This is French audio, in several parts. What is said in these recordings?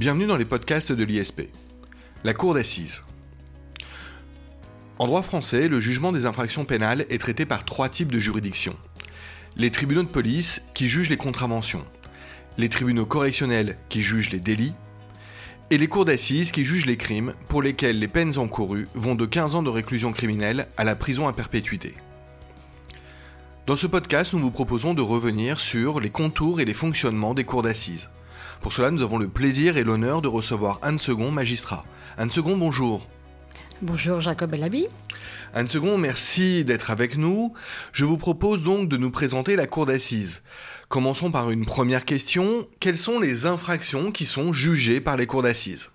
Bienvenue dans les podcasts de l'ISP. La Cour d'assises. En droit français, le jugement des infractions pénales est traité par trois types de juridictions. Les tribunaux de police qui jugent les contraventions, les tribunaux correctionnels qui jugent les délits, et les cours d'assises qui jugent les crimes pour lesquels les peines encourues vont de 15 ans de réclusion criminelle à la prison à perpétuité. Dans ce podcast, nous vous proposons de revenir sur les contours et les fonctionnements des cours d'assises. Pour cela, nous avons le plaisir et l'honneur de recevoir Anne Second, magistrat. Anne Second, bonjour. Bonjour Jacob Elabi. Anne Second, merci d'être avec nous. Je vous propose donc de nous présenter la cour d'assises. Commençons par une première question. Quelles sont les infractions qui sont jugées par les cours d'assises?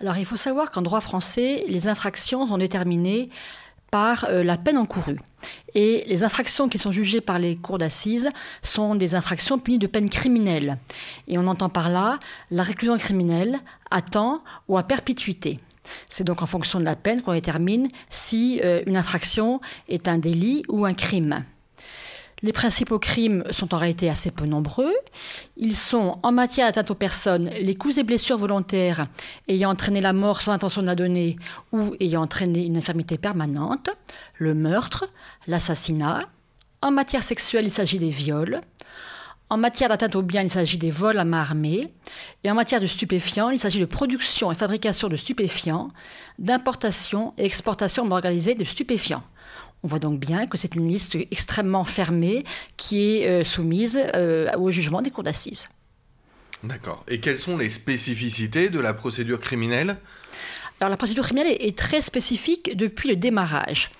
Alors il faut savoir qu'en droit français, les infractions sont déterminées par euh, la peine encourue. Et les infractions qui sont jugées par les cours d'assises sont des infractions punies de peine criminelle. Et on entend par là la réclusion criminelle à temps ou à perpétuité. C'est donc en fonction de la peine qu'on détermine si euh, une infraction est un délit ou un crime. Les principaux crimes sont en réalité assez peu nombreux. Ils sont, en matière d'atteinte aux personnes, les coups et blessures volontaires ayant entraîné la mort sans intention de la donner ou ayant entraîné une infirmité permanente, le meurtre, l'assassinat. En matière sexuelle, il s'agit des viols. En matière d'atteinte aux biens, il s'agit des vols à main armée. Et en matière de stupéfiants, il s'agit de production et fabrication de stupéfiants, d'importation et exportation organisée de stupéfiants. On voit donc bien que c'est une liste extrêmement fermée qui est euh, soumise euh, au jugement des cours d'assises. D'accord. Et quelles sont les spécificités de la procédure criminelle? Alors la procédure criminelle est très spécifique depuis le démarrage.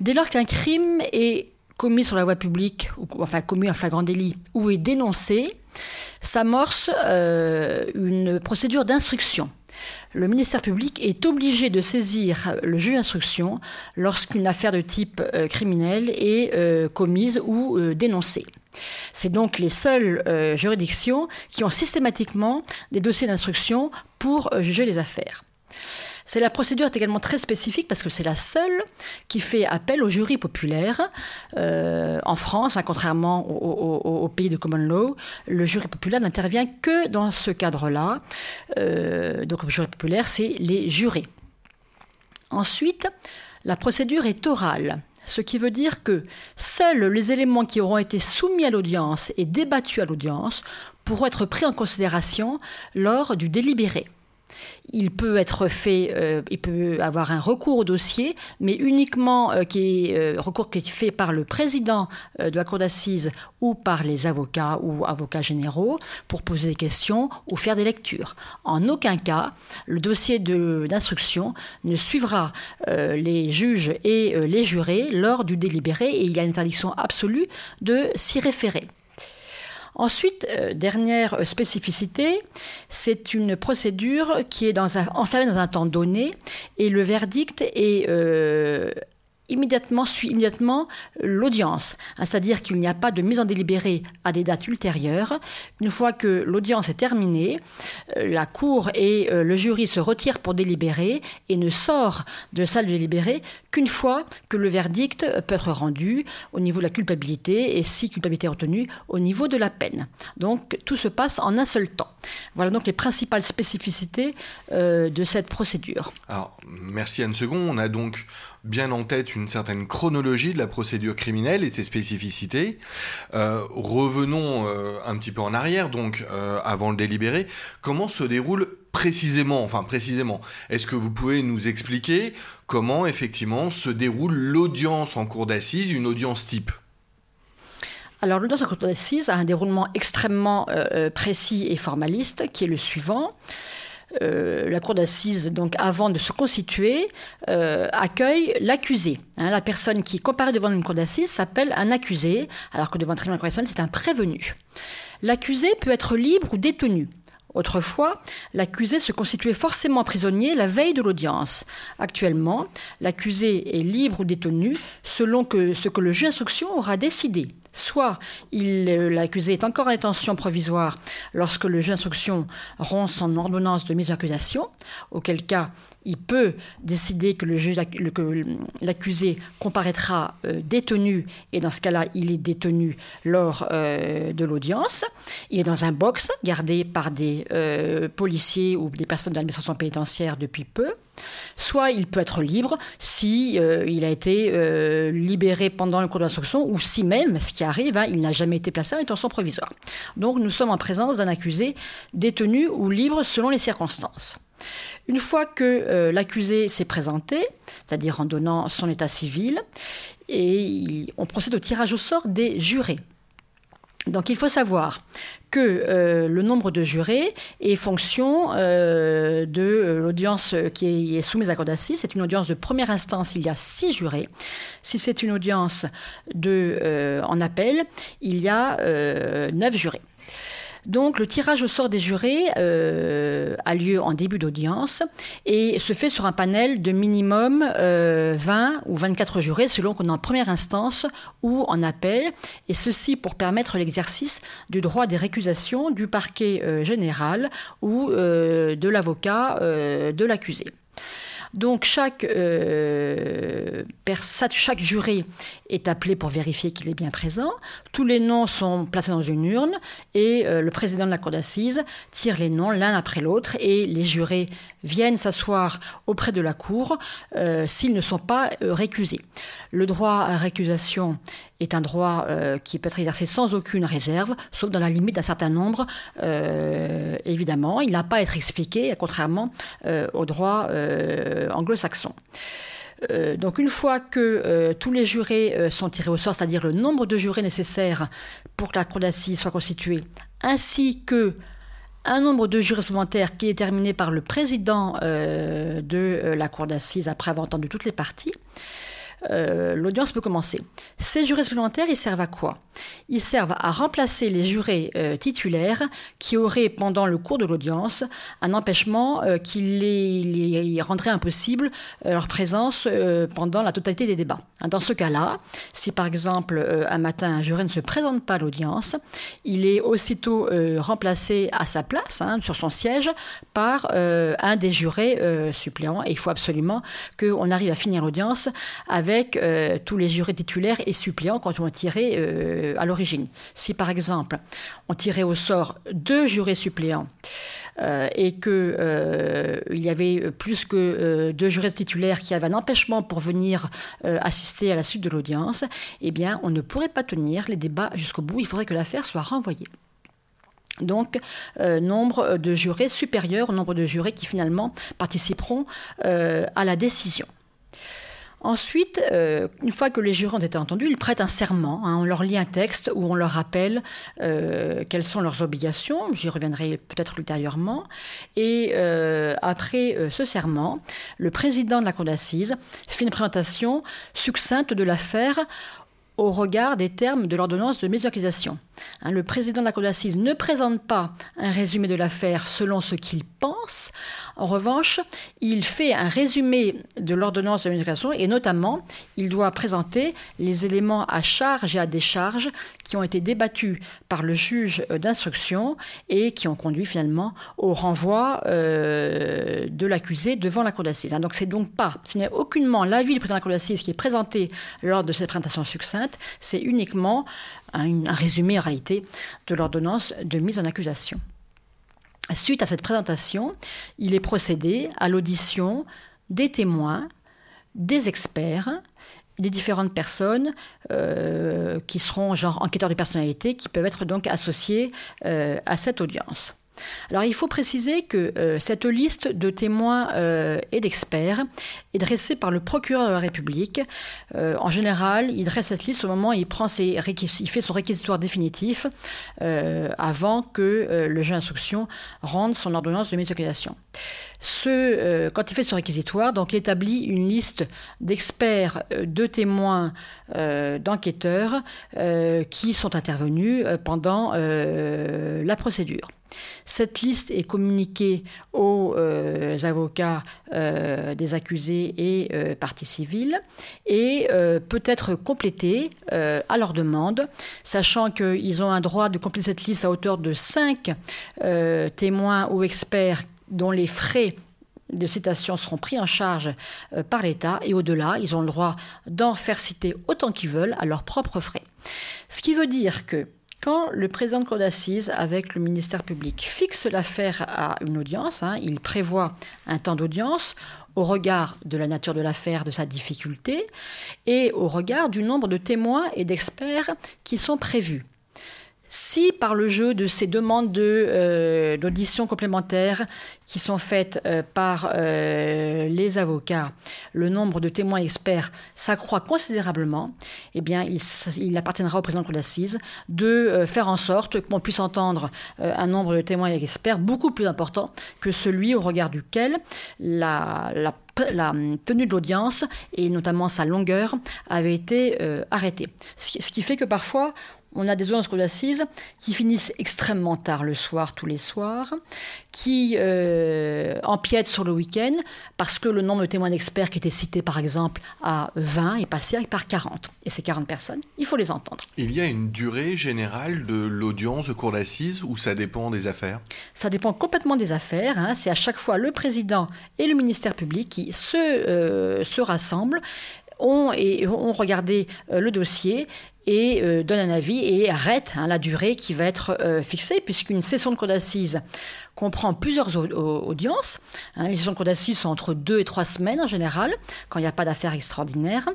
Dès lors qu'un crime est commis sur la voie publique, ou enfin commis en flagrant délit, ou est dénoncé, s'amorce euh, une procédure d'instruction le ministère public est obligé de saisir le juge d'instruction lorsqu'une affaire de type euh, criminel est euh, commise ou euh, dénoncée. C'est donc les seules juridictions qui ont systématiquement des dossiers d'instruction pour juger les affaires. C'est la procédure est également très spécifique parce que c'est la seule qui fait appel au jury populaire. Euh, en France, hein, contrairement au, pays de common law, le jury populaire n'intervient que dans ce cadre-là. Euh, donc le jury populaire, c'est les jurés. Ensuite, la procédure est orale ce qui veut dire que seuls les éléments qui auront été soumis à l'audience et débattus à l'audience pourront être pris en considération lors du délibéré. Il peut être fait, euh, il peut avoir un recours au dossier, mais uniquement euh, euh, recours qui est fait par le président de la cour d'assises ou par les avocats ou avocats généraux pour poser des questions ou faire des lectures. En aucun cas, le dossier d'instruction ne suivra les juges et les jurés lors du délibéré et il y a une interdiction absolue de s'y référer. Ensuite, euh, dernière spécificité, c'est une procédure qui est enfermée dans un temps donné et le verdict est euh, immédiatement suit immédiatement l'audience, hein, c'est-à-dire qu'il n'y a pas de mise en délibéré à des dates ultérieures. Une fois que l'audience est terminée, euh, la cour et euh, le jury se retirent pour délibérer et ne sort de la salle de délibéré qu'une fois que le verdict peut être rendu au niveau de la culpabilité et si culpabilité est retenue au niveau de la peine. Donc tout se passe en un seul temps. Voilà donc les principales spécificités euh, de cette procédure. Alors merci Anne Second, on a donc bien en tête une certaine chronologie de la procédure criminelle et ses spécificités. Euh, revenons euh, un petit peu en arrière, donc euh, avant le délibéré. Comment se déroule précisément, enfin précisément, est-ce que vous pouvez nous expliquer comment effectivement se déroule l'audience en cour d'assises, une audience type? Alors, l'audience en cour d'assises a un déroulement extrêmement précis et formaliste, qui est le suivant. Euh, la cour d'assises, donc avant de se constituer, euh, accueille l'accusé. Hein, la personne qui comparaît devant une cour d'assises s'appelle un accusé, alors que devant un tribunal correctionnel, c'est un prévenu. L'accusé peut être libre ou détenu. Autrefois, l'accusé se constituait forcément prisonnier la veille de l'audience. Actuellement, l'accusé est libre ou détenu selon ce que le juge d'instruction aura décidé. Soit euh, l'accusé est encore en détention provisoire lorsque le juge d'instruction rompt son ordonnance de mise en accusation, auquel cas il peut décider que l'accusé comparaîtra euh, détenu, et dans ce cas-là, il est détenu lors euh, de l'audience. Il est dans un box gardé par des policier ou des personnes de l'administration pénitentiaire depuis peu, soit il peut être libre si il a été libéré pendant le cours de l'instruction ou si même, ce qui arrive, hein, il n'a jamais été placé en détention provisoire. Donc nous sommes en présence d'un accusé détenu ou libre selon les circonstances. Une fois que euh, l'accusé s'est présenté, c'est-à-dire en donnant son état civil, on procède au tirage au sort des jurés. Donc il faut savoir que euh, le nombre de jurés est fonction euh, de l'audience qui est, soumise à la cour d'assises. C'est une audience de première instance, il y a six jurés. Si c'est une audience en appel, il y a neuf jurés. Donc le tirage au sort des jurés euh, a lieu en début d'audience et se fait sur un panel de minimum 20 euh, ou 24 jurés selon qu'on est en première instance ou en appel, et ceci pour permettre l'exercice du droit des récusations du parquet euh, général ou de l'avocat de l'accusé. Donc chaque, euh, chaque juré est appelé pour vérifier qu'il est bien présent. Tous les noms sont placés dans une urne et euh, le président de la cour d'assises tire les noms l'un après l'autre et les jurés viennent s'asseoir auprès de la cour euh, s'ils ne sont pas récusés. Le droit à récusation est un droit qui peut être exercé sans aucune réserve, sauf dans la limite d'un certain nombre, évidemment. Il n'a pas à être expliqué, contrairement au droit anglo-saxon. Euh, donc une fois que euh, tous les jurés euh, sont tirés au sort, c'est-à-dire le nombre de jurés nécessaires pour que la cour d'assises soit constituée, ainsi que un nombre de jurés supplémentaires qui est déterminé par le président de la cour d'assises après avoir entendu toutes les parties, euh, l'audience peut commencer. Ces jurés supplémentaires, ils servent à quoi? Ils servent à remplacer les jurés euh, titulaires qui auraient, pendant le cours de l'audience, un empêchement euh, qui les, rendrait impossible leur présence pendant la totalité des débats. Dans ce cas-là, si par exemple un matin un juré ne se présente pas à l'audience, il est aussitôt remplacé à sa place, hein, sur son siège, par un des jurés suppléants. Et il faut absolument qu'on arrive à finir l'audience avec avec euh, tous les jurés titulaires et suppléants quand on tirait euh, à l'origine. Si par exemple on tirait au sort deux jurés suppléants euh, et qu'il il y avait plus que deux jurés titulaires qui avaient un empêchement pour venir assister à la suite de l'audience, eh bien on ne pourrait pas tenir les débats jusqu'au bout. Il faudrait que l'affaire soit renvoyée. Donc, nombre de jurés supérieurs au nombre de jurés qui finalement participeront à la décision. Ensuite, euh, une fois que les jurés ont été entendus, ils prêtent un serment. Hein. on leur lit un texte où on leur rappelle euh, quelles sont leurs obligations. J'y reviendrai peut-être ultérieurement. Et euh, après ce serment, le président de la cour d'assises fait une présentation succincte de l'affaire au regard des termes de l'ordonnance de mise d'accusation. Hein, le président de la Cour d'assises ne présente pas un résumé de l'affaire selon ce qu'il pense. En revanche, il fait un résumé de l'ordonnance de mise d'accusation et notamment, il doit présenter les éléments à charge et à décharge qui ont été débattus par le juge d'instruction et qui ont conduit finalement au renvoi euh, de l'accusé devant la Cour d'assises. Hein, donc c'est donc pas, ce n'est aucunement l'avis du président de la Cour d'assises qui est présenté lors de cette présentation succincte, c'est uniquement un, résumé en réalité de l'ordonnance de mise en accusation. Suite à cette présentation, il est procédé à l'audition des témoins, des experts, des différentes personnes euh, qui seront genre enquêteurs de personnalité, qui peuvent être donc associés euh, à cette audience. Alors il faut préciser que euh, cette liste de témoins euh, et d'experts est dressée par le procureur de la République. Euh, en général, il dresse cette liste au moment où il, prend fait son réquisitoire définitif avant que le juge d'instruction rende son ordonnance de méthodisation. Ce, quand il fait son réquisitoire, donc il établit une liste d'experts, de témoins, d'enquêteurs qui sont intervenus pendant la procédure. Cette liste est communiquée aux euh, avocats euh, des accusés et euh, parties civiles et peut être complétée à leur demande, sachant qu'ils ont un droit de compléter cette liste à hauteur de 5 témoins ou experts dont les frais de citation seront pris en charge par l'État et au-delà, ils ont le droit d'en faire citer autant qu'ils veulent à leurs propres frais. Ce qui veut dire que quand le président de cour d'assises, avec le ministère public, fixe l'affaire à une audience, hein, il prévoit un temps d'audience au regard de la nature de l'affaire, de sa difficulté, et au regard du nombre de témoins et d'experts qui sont prévus. Si par le jeu de ces demandes euh, d'audition complémentaires qui sont faites euh, par euh, les avocats, le nombre de témoins experts s'accroît considérablement, eh il, appartiendra au président de d'assises de faire en sorte qu'on puisse entendre un nombre de témoins experts beaucoup plus important que celui au regard duquel la, tenue de l'audience et notamment sa longueur avait été arrêtée. Ce qui fait que parfois on a des audiences cour d'assises qui finissent extrêmement tard le soir, tous les soirs, qui euh, empiètent sur le week-end parce que le nombre de témoins d'experts qui étaient cités, par exemple, à 20 est passé par 40. Et ces 40 personnes, il faut les entendre. Il y a une durée générale de l'audience de cour d'assises ou ça dépend des affaires? Ça dépend complètement des affaires. Hein. C'est à chaque fois le président et le ministère public qui se, euh, se rassemblent ont, et, ont regardé euh, le dossier et euh, donne un avis et arrête hein, la durée qui va être euh, fixée, puisqu'une session de cour d'assises comprend plusieurs audiences. Hein. les sessions de cour d'assises sont entre deux et trois semaines en général, quand il n'y a pas d'affaire extraordinaire.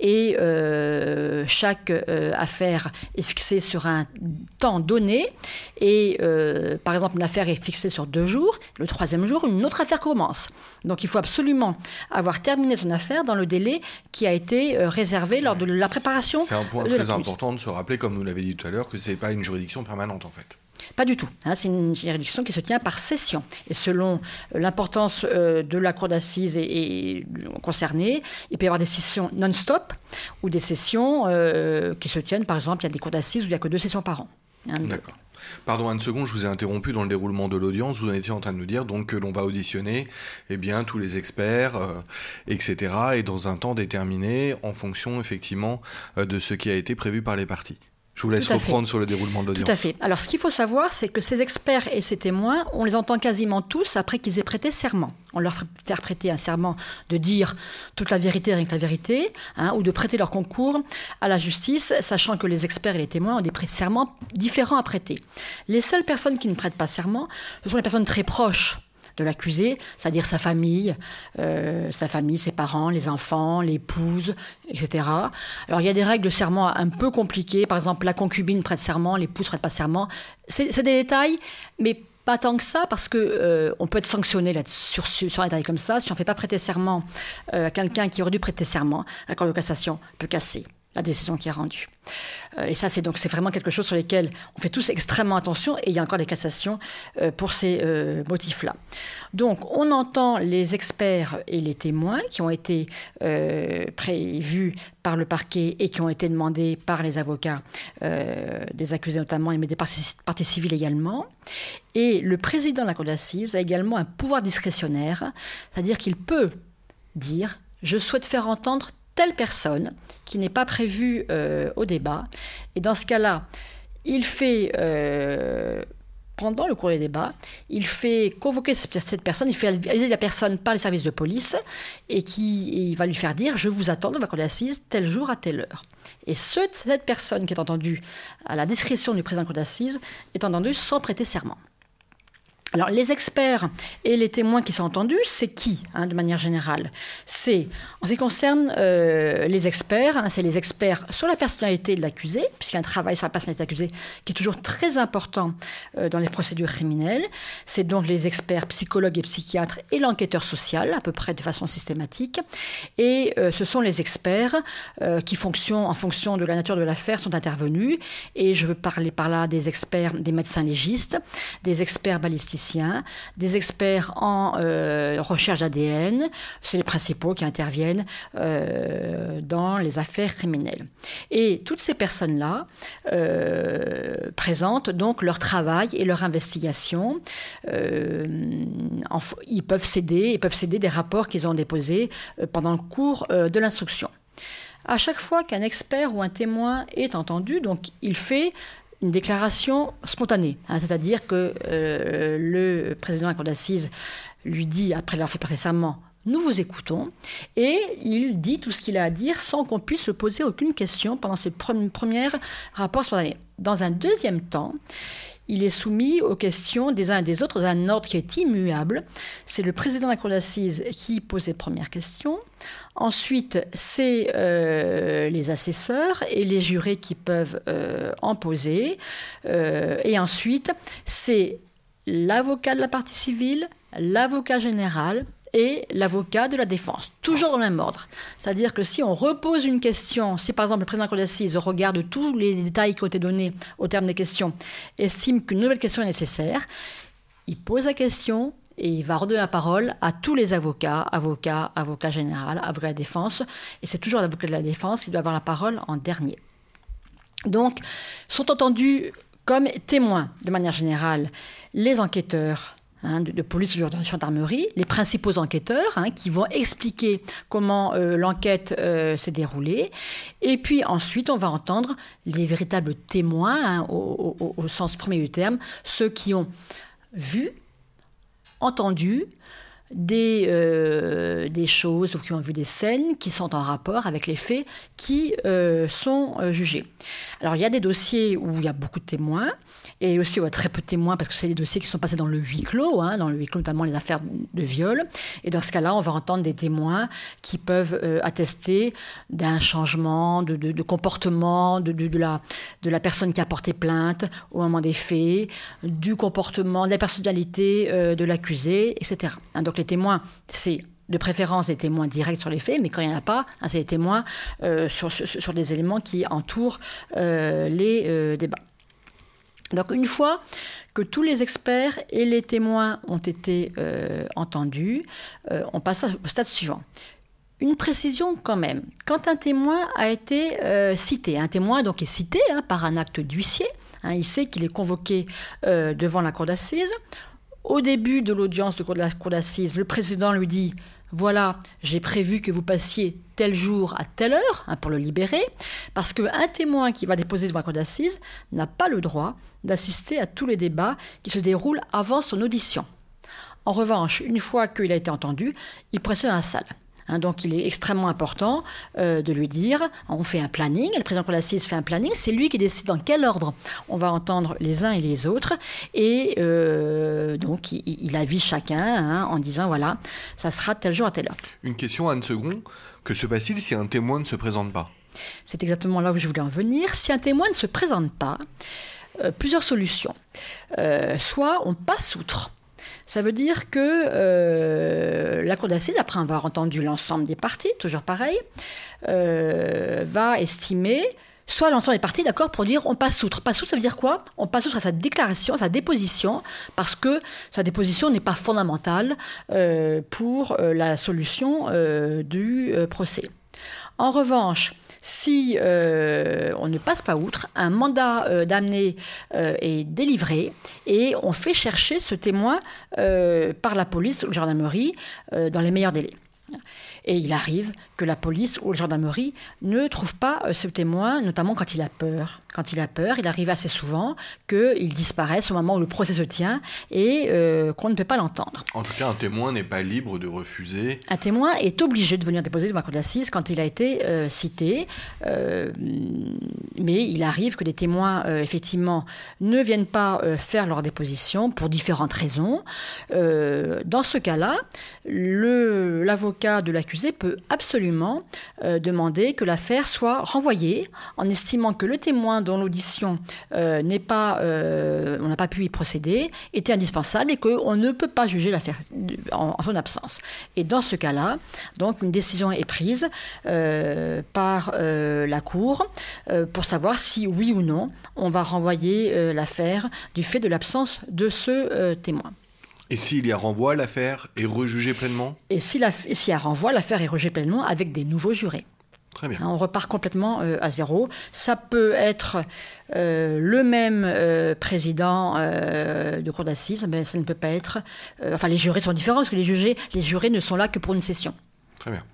Et euh, chaque affaire est fixée sur un temps donné. Et par exemple, une affaire est fixée sur deux jours. Le troisième jour, une autre affaire commence. Donc il faut absolument avoir terminé son affaire dans le délai qui a été réservé lors de la préparation. C'est un point très important important de se rappeler, comme nous l'avez dit tout à l'heure, que ce n'est pas une juridiction permanente en fait. Pas du tout. Hein, c'est une juridiction qui se tient par session. Et selon euh, l'importance euh, de la cour d'assises et, concernée, il peut y avoir des sessions non-stop ou des sessions euh, qui se tiennent, par exemple, il y a des cours d'assises où il n'y a que deux sessions par an. D'accord. Pardon, une seconde, je vous ai interrompu dans le déroulement de l'audience. Vous en étiez en train de nous dire donc que l'on va auditionner eh bien, tous les experts, etc., et dans un temps déterminé en fonction effectivement de ce qui a été prévu par les parties. Je vous laisse reprendre sur le déroulement de l'audience. Tout à fait. Alors, ce qu'il faut savoir, c'est que ces experts et ces témoins, on les entend quasiment tous après qu'ils aient prêté serment. On leur fait prêter un serment de dire toute la vérité, rien que la vérité, hein, ou de prêter leur concours à la justice, sachant que les experts et les témoins ont des serments différents à prêter. Les seules personnes qui ne prêtent pas serment, ce sont les personnes très proches de l'accusé, c'est-à-dire sa famille, euh, sa famille, ses parents, les enfants, l'épouse, etc. Alors il y a des règles de serment un peu compliquées. Par exemple, la concubine prête serment, l'épouse prête pas serment. C'est des détails, mais pas tant que ça, parce que euh, on peut être sanctionné là, sur, sur un détail comme ça. Si on ne fait pas prêter serment euh, à quelqu'un qui aurait dû prêter serment, la Cour de cassation peut casser la décision qui est rendue. Euh, et ça, c'est donc c'est vraiment quelque chose sur lequel on fait tous extrêmement attention et il y a encore des cassations euh, pour ces euh, motifs-là. Donc, on entend les experts et les témoins qui ont été prévus par le parquet et qui ont été demandés par les avocats des accusés notamment, mais des parties, parties civiles également. Et le président de la Cour d'assises a également un pouvoir discrétionnaire, c'est-à-dire qu'il peut dire je souhaite faire entendre telle personne qui n'est pas prévue euh, au débat. Et dans ce cas-là, il fait, euh, pendant le cours des débats, il fait convoquer cette personne, il fait aller la personne par les services de police et qui il va lui faire dire Je vous attends dans la cour d'assises tel jour à telle heure. Et cette personne qui est entendue à la discrétion du président de la cour d'assises est entendue sans prêter serment. Alors, les experts et les témoins qui sont entendus, c'est qui, hein, de manière générale? C'est, en ce qui concerne euh, les experts, hein, c'est les experts sur la personnalité de l'accusé, puisqu'il y a un travail sur la personnalité de l'accusé qui est toujours très important euh, dans les procédures criminelles. C'est donc les experts psychologues et psychiatres et l'enquêteur social, à peu près de façon systématique. Et euh, ce sont les experts qui, fonction, en fonction de la nature de l'affaire, sont intervenus. Et je veux parler par là des experts, des médecins légistes, des experts balistiques des experts en euh, recherche d'ADN, c'est les principaux qui interviennent euh, dans les affaires criminelles. Et toutes ces personnes-là euh, présentent donc leur travail et leur investigation. ils peuvent céder, ils peuvent céder des rapports qu'ils ont déposés pendant le cours de l'instruction. À chaque fois qu'un expert ou un témoin est entendu, donc il fait une déclaration spontanée, hein, c'est-à-dire que euh, le président de la Cour d'assises lui dit, après l'avoir fait récemment, nous vous écoutons. Et il dit tout ce qu'il a à dire sans qu'on puisse le poser aucune question pendant ces premiers rapports spontanés. Dans un deuxième temps, il est soumis aux questions des uns et des autres dans un ordre qui est immuable. C'est le président de la Cour d'assises qui pose les premières questions. Ensuite, c'est euh, les assesseurs et les jurés qui peuvent euh, en poser. Euh, et ensuite, c'est l'avocat de la partie civile, l'avocat général et l'avocat de la défense, toujours dans le même ordre. C'est-à-dire que si on repose une question, si par exemple le président de la Cour d'assises regarde tous les détails qui ont été donnés au terme des questions, estime qu'une nouvelle question est nécessaire, il pose la question et il va redonner la parole à tous les avocats, avocats, avocat général, avocat de la défense, et c'est toujours l'avocat de la défense qui doit avoir la parole en dernier. Donc, sont entendus comme témoins, de manière générale, les enquêteurs, Hein, de, police ou de gendarmerie, les principaux enquêteurs hein, qui vont expliquer comment euh, l'enquête euh, s'est déroulée. Et puis ensuite, on va entendre les véritables témoins, hein, au, sens premier du terme, ceux qui ont vu, entendu, des, euh, des choses ou qui ont vu des scènes qui sont en rapport avec les faits qui sont jugés. Alors il y a des dossiers où il y a beaucoup de témoins et aussi a très peu de témoins parce que c'est des dossiers qui sont passés dans le huis clos, hein, dans le huis clos notamment les affaires de viol. Et dans ce cas-là, on va entendre des témoins qui peuvent attester d'un changement de, comportement de, la, personne qui a porté plainte au moment des faits, du comportement, de la personnalité de l'accusé, etc. Hein, donc les témoins, c'est de préférence des témoins directs sur les faits, mais quand il n'y en a pas, hein, c'est des témoins euh, sur, sur, des éléments qui entourent euh, les euh, débats. Donc une fois que tous les experts et les témoins ont été entendus, on passe au stade suivant. Une précision quand même. Quand un témoin a été cité, un témoin donc est cité hein, par un acte d'huissier, hein, il sait qu'il est convoqué devant la cour d'assises, au début de l'audience de la cour d'assises, le président lui dit voilà, j'ai prévu que vous passiez tel jour à telle heure hein, pour le libérer, parce qu'un témoin qui va déposer devant la cour d'assises n'a pas le droit d'assister à tous les débats qui se déroulent avant son audition. En revanche, une fois qu'il a été entendu, il précède dans la salle. Hein, donc il est extrêmement important euh, de lui dire, on fait un planning, le président de l'assise fait un planning, c'est lui qui décide dans quel ordre on va entendre les uns et les autres, et euh, donc il, il, avise chacun hein, en disant, voilà, ça sera tel jour à telle heure. Une question, Anne Second, que se passe-t-il si un témoin ne se présente pas? C'est exactement là où je voulais en venir. Si un témoin ne se présente pas, euh, plusieurs solutions. soit on passe outre. Ça veut dire que euh, la Cour d'assises, après avoir entendu l'ensemble des parties, toujours pareil, euh, va estimer soit l'ensemble des parties, d'accord, pour dire on passe outre. Passe outre, ça veut dire quoi? On passe outre à sa déclaration, à sa déposition, parce que sa déposition n'est pas fondamentale euh, pour la solution du procès. En revanche, si euh, on ne passe pas outre, un mandat euh, d'amener euh, est délivré et on fait chercher ce témoin par la police ou la gendarmerie dans les meilleurs délais. Et il arrive que la police ou la gendarmerie ne trouve pas ce témoin, notamment quand il a peur. Quand il a peur, il arrive assez souvent qu'il disparaisse au moment où le procès se tient et euh, qu'on ne peut pas l'entendre. En tout cas, un témoin n'est pas libre de refuser. Un témoin est obligé de venir déposer devant la cour d'assises quand il a été euh, cité. Euh, mais il arrive que des témoins, effectivement, ne viennent pas faire leur déposition pour différentes raisons. dans ce cas-là, l'avocat de peut absolument demander que l'affaire soit renvoyée en estimant que le témoin dont l'audition euh, n'est pas, euh, on n'a pas pu y procéder, était indispensable et qu'on ne peut pas juger l'affaire en, son absence. Et dans ce cas-là, donc une décision est prise euh, par la Cour pour savoir si oui ou non on va renvoyer l'affaire du fait de l'absence de ce témoin. Et s'il y a renvoi, l'affaire est rejugée pleinement? Et s'il si y a renvoi, l'affaire est rejugée pleinement avec des nouveaux jurés. Très bien. On repart complètement euh, à zéro. Ça peut être euh, le même euh, président de cour d'assises, mais ça ne peut pas être. enfin, les jurés sont différents parce que les, jurés, les jurés ne sont là que pour une session. Très bien.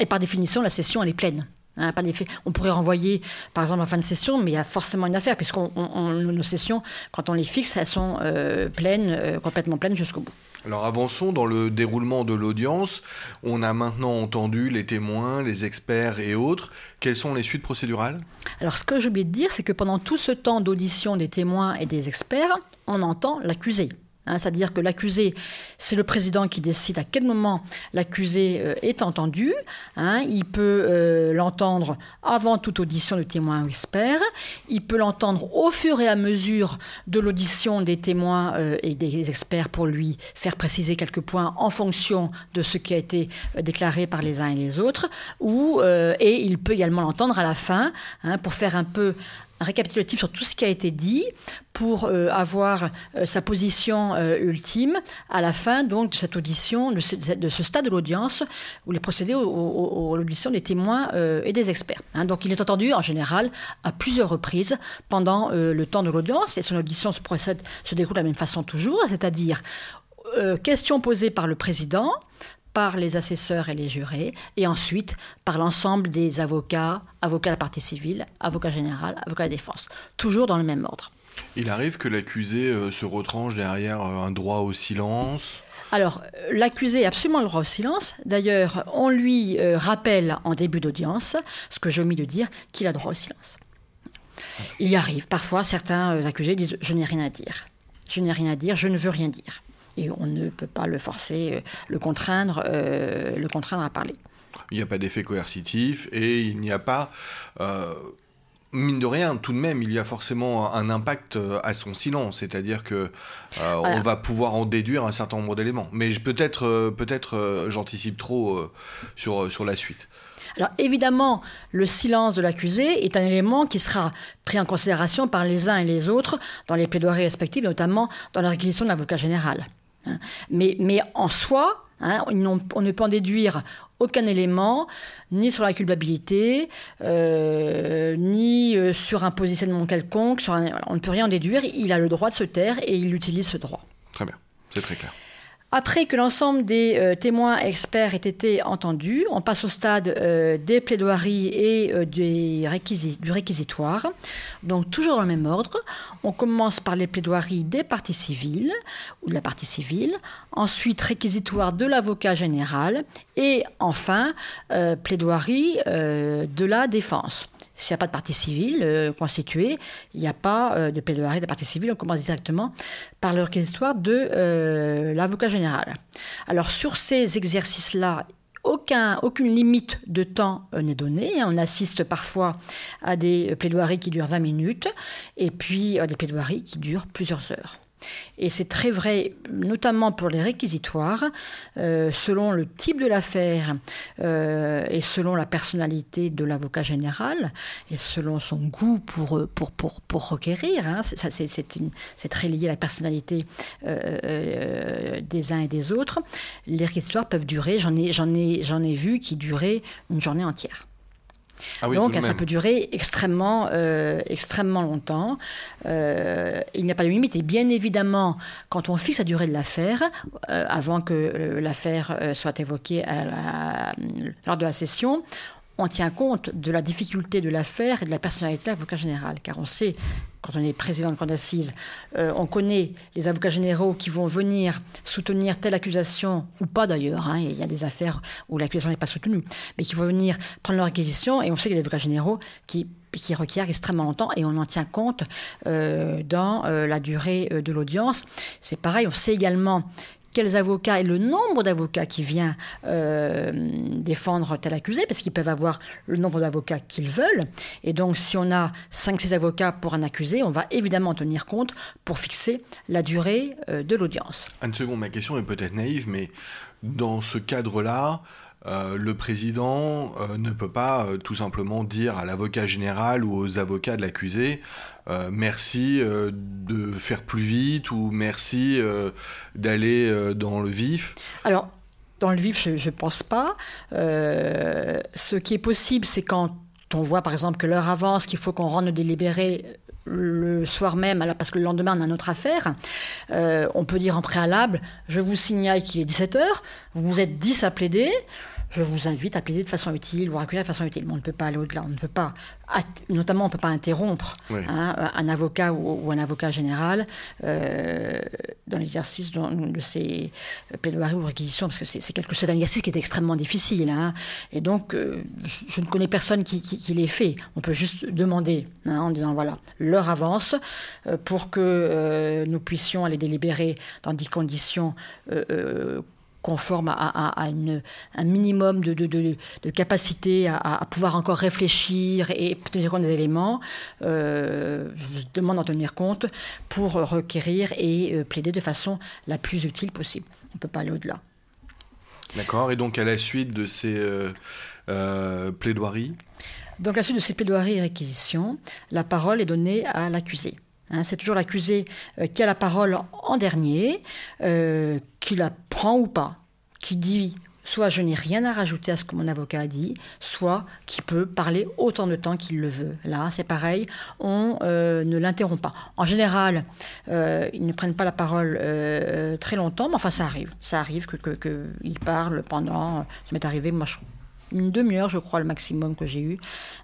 Et par définition, la session, elle est pleine. Hein, pas on pourrait renvoyer, par exemple, en fin de session, mais il y a forcément une affaire, puisque nos sessions, quand on les fixe, elles sont pleines, complètement pleines jusqu'au bout. Alors avançons dans le déroulement de l'audience. On a maintenant entendu les témoins, les experts et autres. Quelles sont les suites procédurales? Alors ce que j'ai oublié de dire, c'est que pendant tout ce temps d'audition des témoins et des experts, on entend l'accusé. Hein, c'est-à-dire que l'accusé, c'est le président qui décide à quel moment l'accusé euh, est entendu. Hein. il peut euh, l'entendre avant toute audition de témoins ou experts. Il peut l'entendre au fur et à mesure de l'audition des témoins euh, et des experts pour lui faire préciser quelques points en fonction de ce qui a été déclaré par les uns et les autres. Et il peut également l'entendre à la fin hein, pour faire un peu récapitulatif sur tout ce qui a été dit pour euh, avoir euh, sa position euh, ultime à la fin donc de cette audition, de ce, stade de l'audience où il est procédé à l'audition des témoins et des experts. Hein. donc il est entendu en général à plusieurs reprises pendant le temps de l'audience et son audition se, procède, se déroule de la même façon toujours, c'est-à-dire question posée par le président, par les assesseurs et les jurés, et ensuite par l'ensemble des avocats, avocats de la partie civile, avocat général, avocat de défense, toujours dans le même ordre. Il arrive que l'accusé euh, se retranche derrière euh, un droit au silence alors, euh, l'accusé a absolument le droit au silence. D'ailleurs, on lui rappelle en début d'audience, ce que j'ai omis de dire, qu'il a droit au silence. Il y arrive. Parfois, certains accusés disent Je n'ai rien à dire. Je n'ai rien à dire, je ne veux rien dire et on ne peut pas le forcer, euh, le contraindre, euh, le contraindre à parler. Il n'y a pas d'effet coercitif et il n'y a pas euh, mine de rien, tout de même, il y a forcément un impact à son silence, c'est-à-dire que on va pouvoir en déduire un certain nombre d'éléments. Mais peut-être, peut-être, j'anticipe trop sur sur la suite. Alors évidemment, le silence de l'accusé est un élément qui sera pris en considération par les uns et les autres dans les plaidoiries respectives, notamment dans la réquisition de l'avocat général. Hein. Mais, mais en soi, hein, on, ne peut en déduire aucun élément, ni sur la culpabilité, euh, ni euh, sur un positionnement quelconque. on ne peut rien en déduire. Il a le droit de se taire et il utilise ce droit. Très bien, c'est très clair. Après que l'ensemble des euh, témoins experts aient été entendus, on passe au stade euh, des plaidoiries et euh, du réquisitoire. Donc toujours dans le même ordre. On commence par les plaidoiries des parties civiles ou de la partie civile, ensuite réquisitoire de l'avocat général et enfin plaidoirie de la défense. S'il n'y a pas de partie civile euh, constituée, il n'y a pas euh, de plaidoirie de partie civile. On commence directement par le réquisitoire de euh, l'avocat général. Alors sur ces exercices-là, aucun, aucune limite de temps n'est donnée. On assiste parfois à des plaidoiries qui durent 20 minutes et puis à des plaidoiries qui durent plusieurs heures. Et c'est très vrai, notamment pour les réquisitoires, euh, selon le type de l'affaire euh, et selon la personnalité de l'avocat général et selon son goût pour, pour, pour, pour requérir. Hein. c'est très lié à la personnalité euh, des uns et des autres. Les réquisitoires peuvent durer, j'en ai, ai, ai vu qui duraient une journée entière. Ah Donc ça peut durer extrêmement, euh, extrêmement longtemps. Euh, il n'y a pas de limite. Et bien évidemment, quand on fixe la durée de l'affaire, euh, avant que l'affaire soit évoquée lors de la session, on tient compte de la difficulté de l'affaire et de la personnalité de l'avocat général, car on sait, quand on est président de cour d'assises, euh, on connaît les avocats généraux qui vont venir soutenir telle accusation, ou pas d'ailleurs, hein, il y a des affaires où l'accusation n'est pas soutenue, mais qui vont venir prendre leur acquisition, et on sait qu'il y a des avocats généraux qui qui requièrent extrêmement longtemps et on en tient compte euh, dans euh, la durée de l'audience. C'est pareil, on sait également quels avocats et le nombre d'avocats qui vient euh, défendre tel accusé, parce qu'ils peuvent avoir le nombre d'avocats qu'ils veulent. Et donc, si on a 5-6 avocats pour un accusé, on va évidemment tenir compte pour fixer la durée euh, de l'audience. Une seconde, ma question est peut-être naïve, mais dans ce cadre-là, euh, le président euh, ne peut pas euh, tout simplement dire à l'avocat général ou aux avocats de l'accusé merci de faire plus vite ou merci d'aller dans le vif. Alors, dans le vif, je ne pense pas. ce qui est possible, c'est quand on voit par exemple que l'heure avance, qu'il faut qu'on rende délibéré le soir même, parce que le lendemain on a notre affaire, on peut dire en préalable, je vous signale qu'il est 17h, vous êtes 10 à plaider, je vous invite à plaider de façon utile ou à recueillir de façon utile. Mais on ne peut pas aller au-delà. On ne peut pas, notamment, on ne peut pas interrompre hein, un avocat ou, un avocat général euh, dans l'exercice de, ces plaidoiries ou réquisitions, parce que c'est quelque chose d'un exercice qui est extrêmement difficile. Hein. Et donc, euh, je, ne connais personne qui, qui, l'ait fait. On peut juste demander hein, en disant voilà, l'heure avance euh, pour que nous puissions aller délibérer dans des conditions conforme à, un minimum de, de, capacité à, pouvoir encore réfléchir et tenir compte des éléments, euh, je vous demande d'en tenir compte pour requérir et euh, plaider de façon la plus utile possible. On ne peut pas aller au-delà. D'accord, et donc à la suite de ces euh, plaidoiries? Donc à la suite de ces plaidoiries et réquisitions, la parole est donnée à l'accusé. Hein, c'est toujours l'accusé euh, qui a la parole en dernier, euh, qui la prend ou pas, qui dit soit je n'ai rien à rajouter à ce que mon avocat a dit, soit qui peut parler autant de temps qu'il le veut. Là, c'est pareil, on euh, ne l'interrompt pas. En général, ils ne prennent pas la parole très longtemps, mais enfin ça arrive. Ça arrive qu'ils que, parlent pendant, ça m'est arrivé, moi une demi-heure, je crois, le maximum que j'ai eu,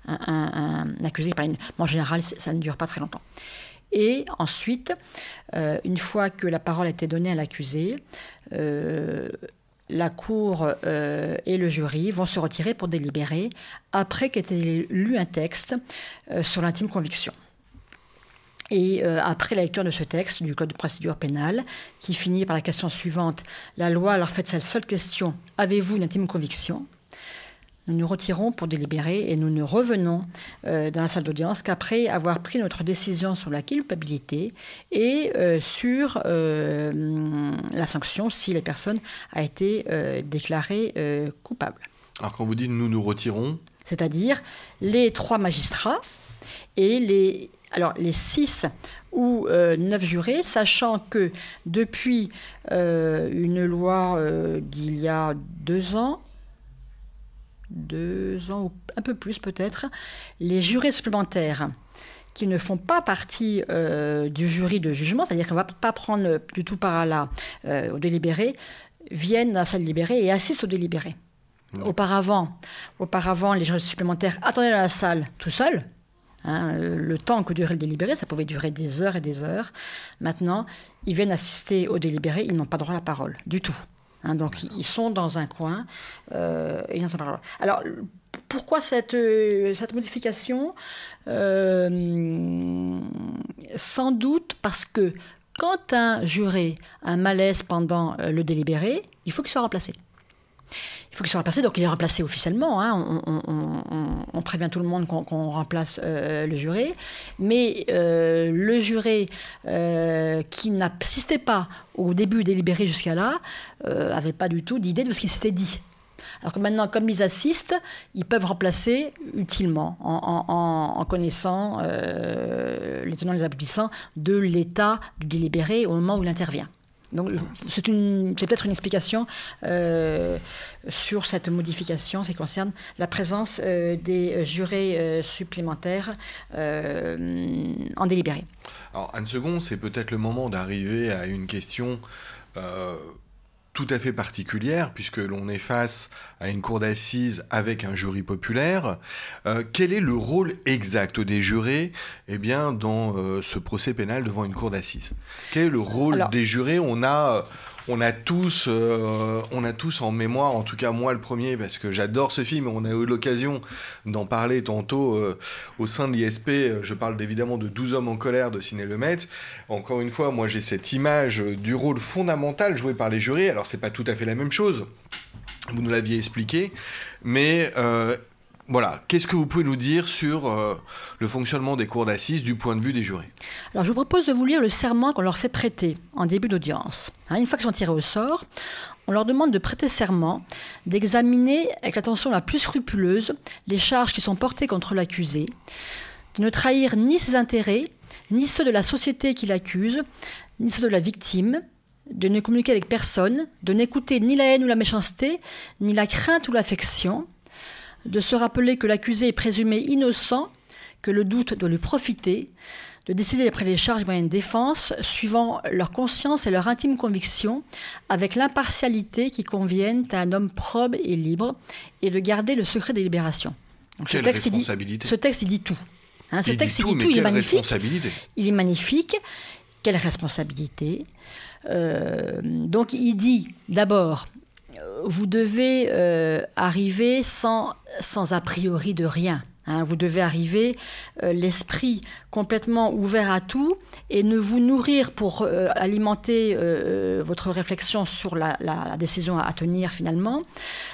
un, accusé qui en général, ça ne dure pas très longtemps. Et ensuite, euh, une fois que la parole a été donnée à l'accusé, euh, la cour euh, et le jury vont se retirer pour délibérer après qu'ait été lu un texte sur l'intime conviction. Et après la lecture de ce texte du Code de procédure pénale, qui finit par la question suivante, la loi leur fait cette seule question, avez-vous une intime conviction? Nous nous retirons pour délibérer et nous ne revenons euh, dans la salle d'audience qu'après avoir pris notre décision sur la culpabilité et euh, sur euh, la sanction si la personne a été déclarée coupable. Alors quand vous dites nous nous retirons C'est-à-dire les trois magistrats et les, alors, les six ou neuf jurés, sachant que depuis une loi d'il y a deux ans, deux ans ou un peu plus peut-être, les jurés supplémentaires qui ne font pas partie euh, du jury de jugement, c'est-à-dire qu'on ne va pas prendre du tout par là euh, au délibéré, viennent dans la salle délibérée et assistent au délibéré. Auparavant, auparavant, les jurés supplémentaires attendaient dans la salle tout seuls. Hein, le temps que durait le délibéré, ça pouvait durer des heures et des heures. Maintenant, ils viennent assister au délibéré, ils n'ont pas droit à la parole du tout. Hein, donc ils sont dans un coin euh, et pas Alors pourquoi cette, euh, cette modification euh, Sans doute parce que quand un juré a un malaise pendant le délibéré, il faut qu'il soit remplacé il faut qu'il soit remplacé. Donc il est remplacé officiellement. Hein. On, prévient tout le monde qu'on remplace euh, le juré. Mais euh, le juré euh, qui n'assistait pas au début délibéré jusqu'à là n'avait pas du tout d'idée de ce qui s'était dit. Alors que maintenant, comme ils assistent, ils peuvent remplacer utilement en, connaissant les tenants et les aboutissants de l'état du délibéré au moment où il intervient. Donc c'est peut-être une explication euh, sur cette modification, qui concerne la présence euh, des jurés euh, supplémentaires en délibéré. Alors Anne Second, c'est peut-être le moment d'arriver à une question tout à fait particulière, puisque l'on est face à une cour d'assises avec un jury populaire. Euh, quel est le rôle exact des jurés eh bien, dans euh, ce procès pénal devant une cour d'assises? Quel est le rôle des jurés? On a on a tous, euh, on a tous en mémoire, en tout cas moi le premier, parce que j'adore ce film. On a eu l'occasion d'en parler tantôt euh, au sein de l'ISP. Je parle évidemment de 12 hommes en colère de Ciné Lemaitre. Encore une fois, moi j'ai cette image du rôle fondamental joué par les jurés. Alors c'est pas tout à fait la même chose. Vous nous l'aviez expliqué, mais euh, voilà, qu'est-ce que vous pouvez nous dire sur euh, le fonctionnement des cours d'assises du point de vue des jurés Alors, je vous propose de vous lire le serment qu'on leur fait prêter en début d'audience. Hein, une fois qu'ils sont tirés au sort, on leur demande de prêter serment, d'examiner avec l'attention la plus scrupuleuse les charges qui sont portées contre l'accusé, de ne trahir ni ses intérêts, ni ceux de la société qui l'accuse, ni ceux de la victime, de ne communiquer avec personne, de n'écouter ni la haine ou la méchanceté, ni la crainte ou l'affection, de se rappeler que l'accusé est présumé innocent, que le doute doit lui profiter, de décider d'après les charges et moyens de défense suivant leur conscience et leur intime conviction, avec l'impartialité qui conviennent à un homme probe et libre, et de garder le secret des libérations. Quelle ce, texte, il dit, responsabilité. ce texte, il dit tout. Hein, ce Il texte, dit il tout, dit mais tout, il est quelle magnifique. responsabilité Il est magnifique. Quelle responsabilité. Euh, donc il dit d'abord, vous devez euh, arriver sans, sans a priori de rien. Hein. vous devez arriver euh, l'esprit complètement ouvert à tout et ne vous nourrir pour euh, alimenter euh, votre réflexion sur la, décision à, tenir finalement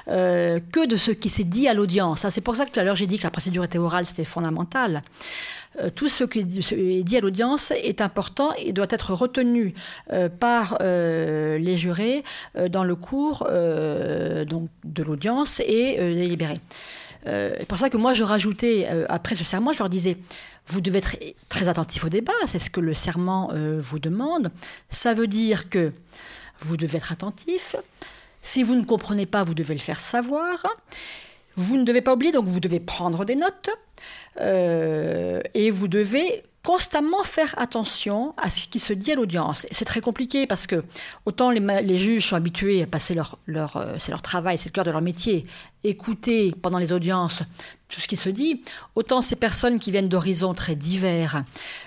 que de ce qui s'est dit à l'audience. C'est pour ça que tout à l'heure j'ai dit que la procédure était orale, c'était fondamental. Tout ce qui est dit à l'audience est important et doit être retenu par les jurés dans le cours donc, de l'audience et délibéré. Euh, c'est pour ça que moi je rajoutais euh, après ce serment, je leur disais vous devez être très attentif au débat, c'est ce que le serment euh, vous demande. Ça veut dire que vous devez être attentif. Si vous ne comprenez pas, vous devez le faire savoir. Vous ne devez pas oublier, donc vous devez prendre des notes. Euh, et vous devez constamment faire attention à ce qui se dit à l'audience. C'est très compliqué parce que autant les, juges sont habitués à passer leur, leur, euh, leur travail, c'est le cœur de leur métier, écouter pendant les audiences tout ce qui se dit, autant ces personnes qui viennent d'horizons très divers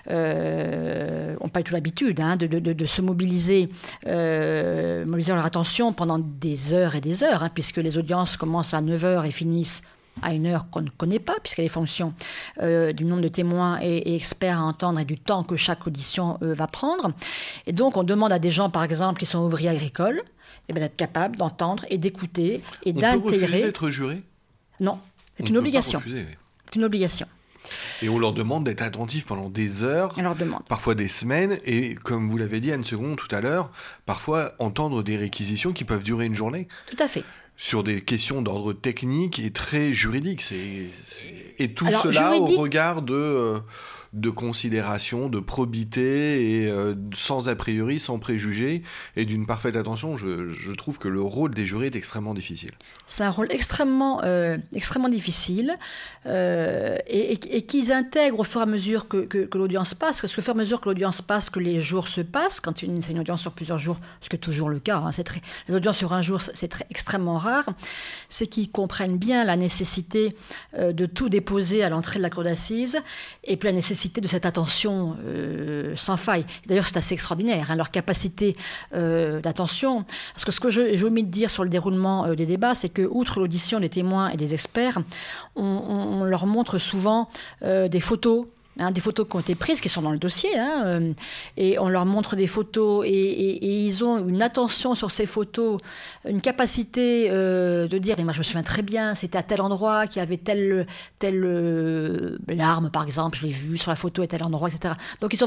euh, n'ont pas du tout l'habitude hein, de- de se mobiliser, euh, mobiliser leur attention pendant des heures et des heures, hein, puisque les audiences commencent à 9h et finissent à une heure qu'on ne connaît pas, puisqu'elle est fonction euh, du nombre de témoins et, et experts à entendre et du temps que chaque audition euh, va prendre. Et donc, on demande à des gens, par exemple, qui sont ouvriers agricoles, eh ben, d'être capables d'entendre et d'écouter et d'intégrer. d'être juré? Non, On c'est ne une obligation. C'est une obligation. Et on leur demande d'être attentifs pendant des heures, leur demande. parfois des semaines, et comme vous l'avez dit Anne Seconde tout à l'heure, parfois entendre des réquisitions qui peuvent durer une journée Tout à fait. Sur des questions d'ordre technique et très juridique. C'est, c'est- Et tout Alors, cela juridique- au regard de, euh, de considération, de probité, et euh, sans a priori, sans préjugés, et d'une parfaite attention. Je, trouve que le rôle des jurés est extrêmement difficile. C'est un rôle extrêmement, euh, extrêmement difficile euh, et, et- et qu'ils intègrent au fur et à mesure que, que- que l'audience passe, parce qu'au fur et à mesure que l'audience passe, que les jours se passent, quand une- c'est une audience sur plusieurs jours, ce qui est toujours le cas, hein, les audiences sur un jour, c'est extrêmement rare, c'est qu'ils comprennent bien la nécessité de tout déposer à l'entrée de la cour d'assises et puis la nécessité de cette attention euh, sans faille. D'ailleurs, c'est assez extraordinaire, hein, leur capacité euh, d'attention. Parce que ce que j'ai omis de dire sur le déroulement euh, des débats, c'est que, outre l'audition des témoins et des experts, on, leur montre souvent des photos. Hein, des photos qui ont été prises, qui sont dans le dossier, hein, euh, et on leur montre des photos, et, ils ont une attention sur ces photos, une capacité euh, de dire, je me souviens très bien, c'était à tel endroit, qu'il y avait telle, telle euh, larme, par exemple, je l'ai vu sur la photo à tel endroit, etc. Donc ils se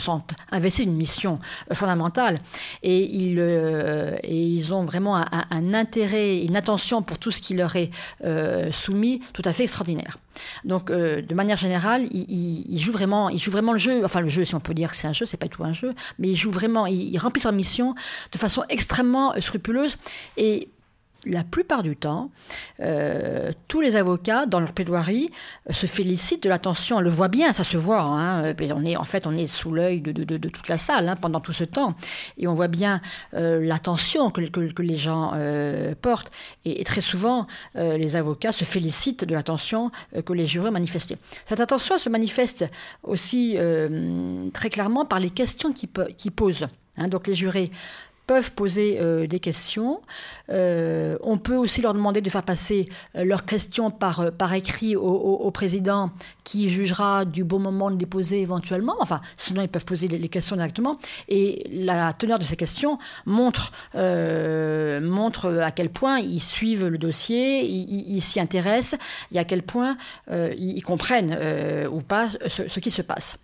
sont investis une mission euh, fondamentale, et ils, ont vraiment un, intérêt, une attention pour tout ce qui leur est soumis, tout à fait extraordinaire. Donc, de manière générale, ils jouent vraiment, ils jouent vraiment le jeu. Enfin, le jeu, si on peut dire que c'est un jeu, c'est pas du tout un jeu, mais ils jouent vraiment, ils remplissent leur mission de façon extrêmement scrupuleuse et la plupart du temps, euh, tous les avocats, dans leur plaidoirie, euh, se félicitent de l'attention. On le voit bien, ça se voit. hein. Euh, On est, en fait, on est sous l'œil de, toute la salle hein, pendant tout ce temps. Et on voit bien l'attention que, les gens portent. Et, très souvent, les avocats se félicitent de l'attention que les jurés ont manifestée. Cette attention se manifeste aussi très clairement par les questions qu'ils posent. hein. donc les jurés peuvent poser euh, des questions. Euh, on peut aussi leur demander de faire passer euh, leurs questions par, écrit au, président qui jugera du bon moment de les poser éventuellement. Enfin, sinon ils peuvent poser les, questions directement. Et la teneur de ces questions montre, à quel point ils suivent le dossier, ils s'y intéressent, et à quel point ils, comprennent ou pas ce qui se passe.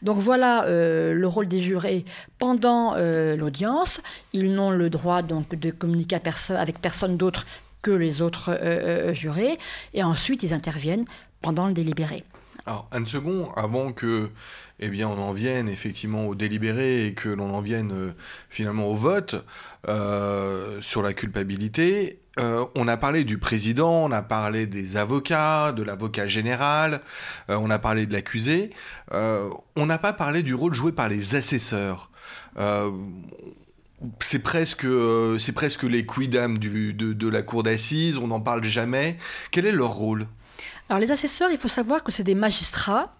Donc voilà euh, le rôle des jurés pendant euh, l'audience. Ils n'ont le droit donc de communiquer avec personne d'autre que les autres euh, jurés. Et ensuite, ils interviennent pendant le délibéré. Alors, Anne Second, avant que, eh on en vienne effectivement au délibéré et que l'on en vienne finalement au vote sur la culpabilité, euh, on a parlé du président, on a parlé des avocats, de l'avocat général, euh, on a parlé de l'accusé. Euh, on n'a pas parlé du rôle joué par les assesseurs. c'est presque, c'est presque les quidam de, de la cour d'assises, on n'en parle jamais. Quel est leur rôle? Alors les assesseurs, il faut savoir que c'est des magistrats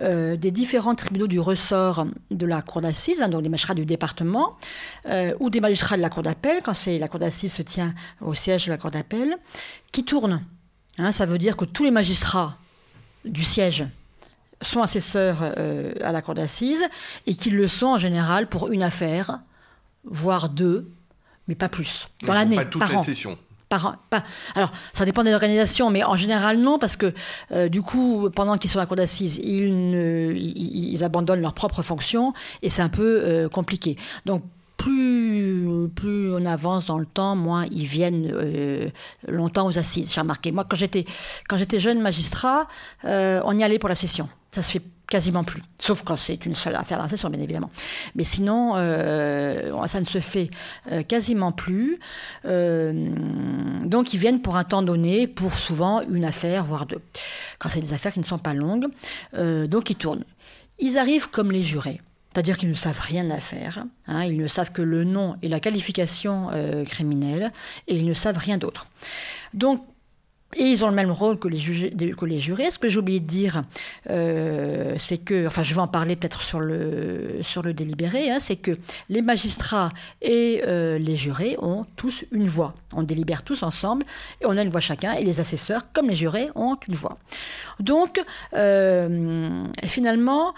euh, des différents tribunaux du ressort de la cour d'assises, hein, donc des magistrats du département, euh, ou des magistrats de la cour d'appel, quand c'est la cour d'assises se tient au siège de la cour d'appel, qui tournent. Hein, ça veut dire que tous les magistrats du siège sont assesseurs euh, à la cour d'assises et qu'ils le sont en général pour une affaire, voire deux, mais pas plus, dans l'année. Pas toutes les sessions alors, ça dépend des organisations, mais en général, non, parce que euh, du coup, pendant qu'ils sont à la cour d'assises, ils, abandonnent leurs propres fonctions et c'est un peu euh, compliqué. Donc, plus, on avance dans le temps, moins ils viennent euh, longtemps aux assises. J'ai remarqué. Moi, quand j'étais, quand j'étais jeune magistrat, on y allait pour la session. Ça se fait quasiment plus. Sauf quand c'est une seule affaire d'inceste, bien évidemment. Mais sinon, euh, ça ne se fait euh, quasiment plus. Euh, donc, ils viennent pour un temps donné, pour souvent une affaire, voire deux. Quand c'est des affaires qui ne sont pas longues. donc, ils tournent. Ils arrivent comme les jurés. C'est-à-dire qu'ils ne savent rien à faire. Hein. ils ne savent que le nom et la qualification criminelle, et ils ne savent rien d'autre. Donc, et ils ont le même rôle que les, que les jurés. Ce que j'ai oublié de dire, euh, c'est que, enfin je vais en parler peut-être sur le, sur le délibéré, hein, c'est que les magistrats et euh, les jurés ont tous une voix. On délibère tous ensemble et on a une voix chacun, et les assesseurs, comme les jurés, ont une voix. Donc, euh, finalement,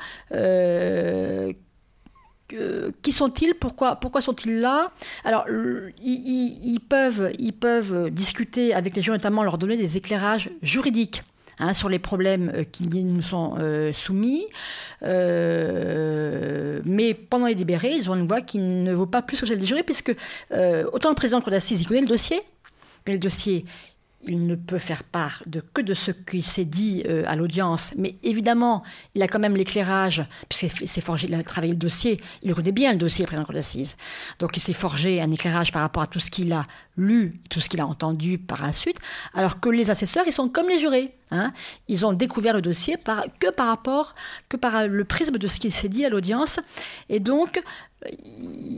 qui sont-ils Pourquoi, pourquoi sont-ils là? Alors, ils, peuvent, ils peuvent discuter avec les gens, notamment leur donner des éclairages juridiques. Hein, sur les problèmes euh, qui nous sont euh, soumis. Euh, mais pendant les délibérés, ils ont une voix qui ne vaut pas plus que celle des jurés, puisque autant le président de la d'assises, il connaît le dossier, le dossier, il ne peut faire part de, que de ce qui s'est dit euh, à l'audience. Mais évidemment, il a quand même l'éclairage, puisqu'il s'est forgé, il a travaillé le dossier, il connaît bien le dossier, le président de d'assises. Donc il s'est forgé un éclairage par rapport à tout ce qu'il a lu, tout ce qu'il a entendu par la suite, alors que les assesseurs, ils sont comme les jurés. Hein. Ils ont découvert le dossier par, que par rapport, que par le prisme de ce qui s'est dit à l'audience. Et donc,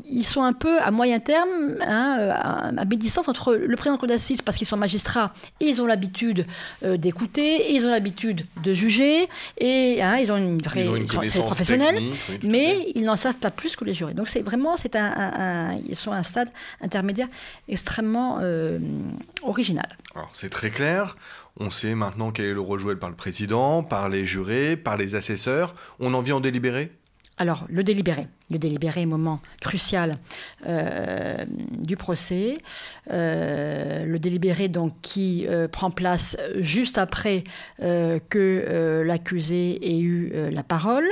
ils sont un peu à moyen terme, hein, à, mi-distance entre le président de d'assises, parce qu'ils sont magistrats et ils ont l'habitude euh, d'écouter, ils ont l'habitude de juger, et hein, ils ont une vraie ils professionnelle, mais ils n'en savent pas plus que les jurés. Donc c'est vraiment, c'est un, ils sont à un stade intermédiaire extrêmement euh, original. Alors c'est très clair. On sait maintenant quel est le rôle joué par le président, par les jurés, par les assesseurs. On en vient en délibéré? Alors, le délibéré. Le délibéré, moment crucial euh, du procès. Euh, le délibéré, donc, qui euh, prend place juste après que l'accusé ait eu la parole,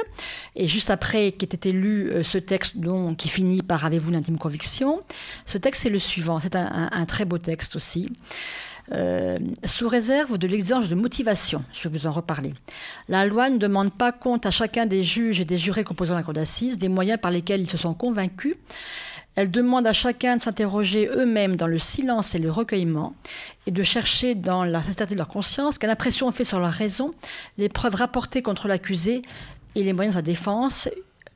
et juste après qu'ait été lu ce texte dont, qui finit par Avez-vous l'intime conviction? Ce texte, c'est le suivant. C'est un, très beau texte aussi. Euh, sous réserve de l'exigence de motivation, je vais vous en reparler. La loi ne demande pas compte à chacun des juges et des jurés composant la cour d'assises des moyens par lesquels ils se sont convaincus. Elle demande à chacun de s'interroger eux-mêmes dans le silence et le recueillement et de chercher dans la sincérité de leur conscience quelle impression ont fait sur leur raison les preuves rapportées contre l'accusé et les moyens de sa défense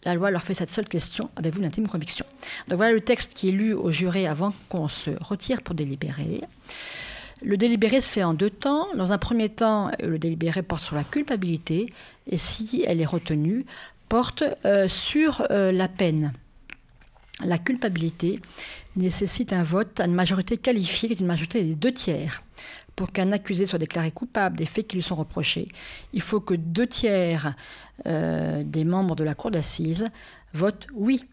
la loi leur fait cette seule question avez-vous une intime conviction? Donc voilà le texte qui est lu aux jurés avant qu'on se retire pour délibérer. Le délibéré se fait en deux temps. Dans un premier temps, le délibéré porte sur la culpabilité et si elle est retenue, porte euh, sur euh, la peine. La culpabilité nécessite un vote à une majorité qualifiée, qui est une majorité des deux tiers. Pour qu'un accusé soit déclaré coupable des faits qui lui sont reprochés, il faut que deux tiers euh, des membres de la cour d'assises votent oui.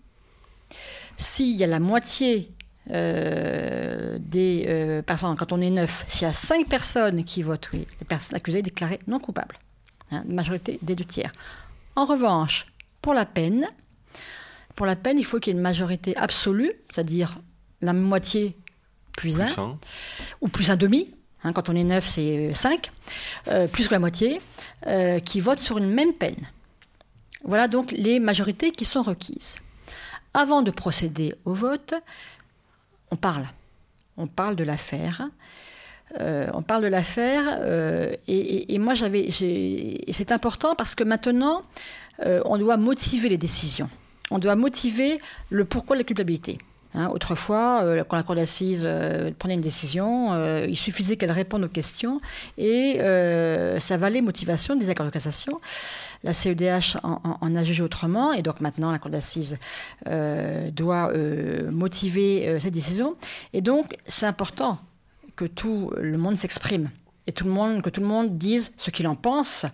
S'il y a la moitié euh, des euh, personnes, quand on est neuf, s'il y a cinq personnes qui votent oui, l'accusé est déclaré non coupable. Hein, majorité des deux tiers. En revanche, pour la peine, pour la peine, il faut qu'il y ait une majorité absolue, c'est-à-dire la moitié plus, un, ou plus un demi. Hein, quand on est neuf, c'est 5, euh, plus que la moitié, qui votent sur une même peine. Voilà donc les majorités qui sont requises. Avant de procéder au vote, on parle. on parle de l'affaire. Euh, on parle de l'affaire euh, et, moi j'avais, c'est important parce que maintenant euh, on doit motiver les décisions. On doit motiver le pourquoi de la culpabilité. Hein, autrefois, quand la cour d'assises prenait une décision, il suffisait qu'elle réponde aux questions et ça valait motivation des accords de cassation. La CEDH en, a jugé autrement et donc maintenant la cour d'assises doit motiver cette décision. Et donc c'est important que tout le monde s'exprime et que tout le monde dise ce qu'il en pense.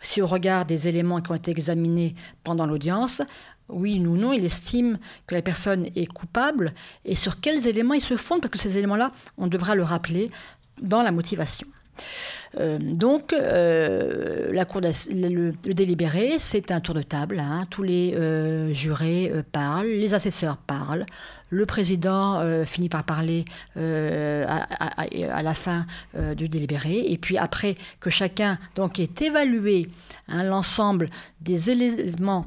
Si au regard des éléments qui ont été examinés pendant l'audience, oui ou non, il estime que la personne est coupable et sur quels éléments il se fonde, parce que ces éléments-là, on devra le rappeler dans la motivation. Euh, donc, euh, la cour le, délibéré, c'est un tour de table. Hein. Tous les euh, jurés parlent, les assesseurs parlent, le président finit par parler à, la fin du délibéré, et puis après que chacun ait évalué hein, l'ensemble des éléments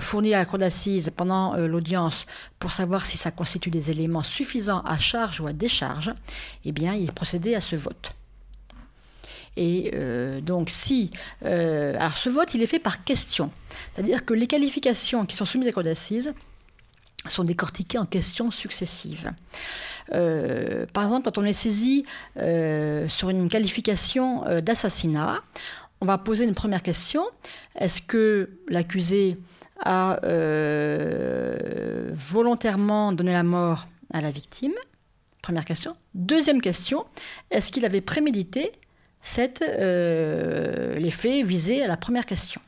fournis à la cour d'assises pendant l'audience pour savoir si ça constitue des éléments suffisants à charge ou à décharge, eh bien, il procédait à ce vote. Et euh, donc, si. Euh, alors, ce vote, il est fait par question. C'est-à-dire que les qualifications qui sont soumises à code d'assises sont décortiquées en questions successives. Euh, par exemple, quand on est saisi sur une qualification d'assassinat, on va poser une première question. Est-ce que l'accusé a volontairement donné la mort à la victime? Première question. Deuxième question, est-ce qu'il avait prémédité c'est euh, les faits visés à la première question?